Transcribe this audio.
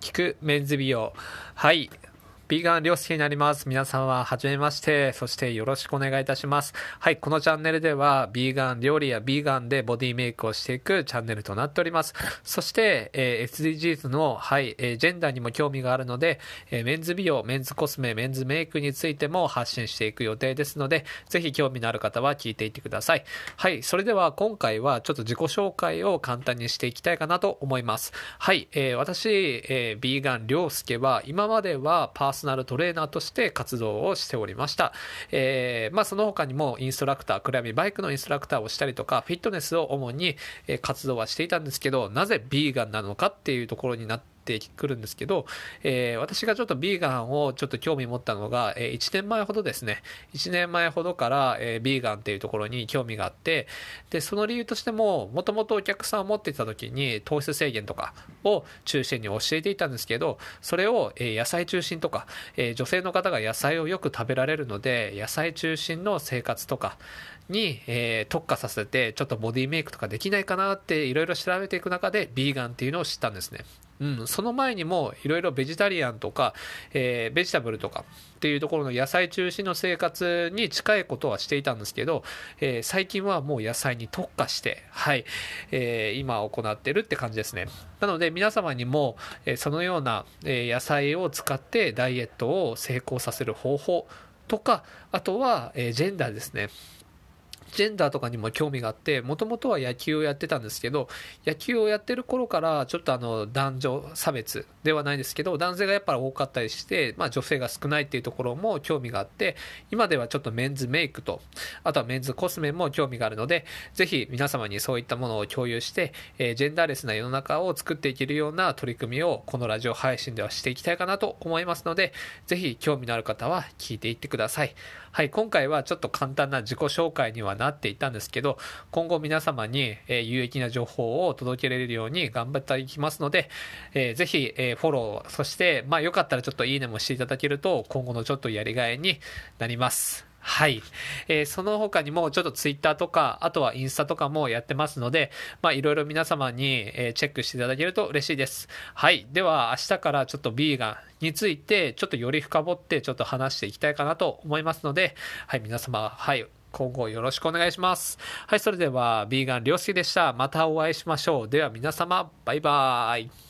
聞くメンズ美容。はい。ビーガン良介になります。皆さんははじめまして、そしてよろしくお願いいたします。はい、このチャンネルでは、ビーガン料理やビーガンでボディメイクをしていくチャンネルとなっております。そして、えー、SDGs の、はい、えー、ジェンダーにも興味があるので、えー、メンズ美容、メンズコスメ、メンズメイクについても発信していく予定ですので、ぜひ興味のある方は聞いていってください。はい、それでは今回はちょっと自己紹介を簡単にしていきたいかなと思います。はい、えー、私、えー、ビーガン良介は、今まではパーソナルトレーナーとして活動をしておりました。えー、まあその他にもインストラクター、暗闇バイクのインストラクターをしたりとか、フィットネスを主に活動はしていたんですけど、なぜビーガンなのかっていうところになってってくるんですけど、えー、私がちょっとビーガンをちょっと興味持ったのが、えー、1年前ほどですね、1年前ほどから、えー、ビーガンっていうところに興味があって、で、その理由としても、もともとお客さんを持っていた時に糖質制限とかを中心に教えていたんですけど、それを、えー、野菜中心とか、えー、女性の方が野菜をよく食べられるので、野菜中心の生活とか、に、えー、特化させて、ちょっとボディメイクとかできないかなっていろいろ調べていく中で、ビーガンっていうのを知ったんですね。うん、その前にもいろいろベジタリアンとか、えー、ベジタブルとかっていうところの野菜中心の生活に近いことはしていたんですけど、えー、最近はもう野菜に特化して、はい、えー、今行ってるって感じですね。なので皆様にも、えそのような、え野菜を使ってダイエットを成功させる方法とか、あとは、えジェンダーですね。ジェンダーとかにも興味があって、もともとは野球をやってたんですけど、野球をやってる頃から、ちょっとあの、男女差別ではないですけど、男性がやっぱり多かったりして、まあ女性が少ないっていうところも興味があって、今ではちょっとメンズメイクと、あとはメンズコスメも興味があるので、ぜひ皆様にそういったものを共有して、えー、ジェンダーレスな世の中を作っていけるような取り組みを、このラジオ配信ではしていきたいかなと思いますので、ぜひ興味のある方は聞いていってください。はい、今回はちょっと簡単な自己紹介にはなっていたんですけど、今後皆様に、え有益な情報を届けられるように頑張っていきますので、えー、ぜひ、えフォロー、そして、まあよかったらちょっといいねもしていただけると、今後のちょっとやりがいになります。はい。えー、その他にもちょっとツイッターとか、あとはインスタとかもやってますので、まあいろいろ皆様に、えー、チェックしていただけると嬉しいです。はい。では明日からちょっとビーガンについてちょっとより深掘ってちょっと話していきたいかなと思いますので、はい。皆様、はい。今後よろしくお願いします。はい。それでは、ビーガン良介でした。またお会いしましょう。では皆様、バイバーイ。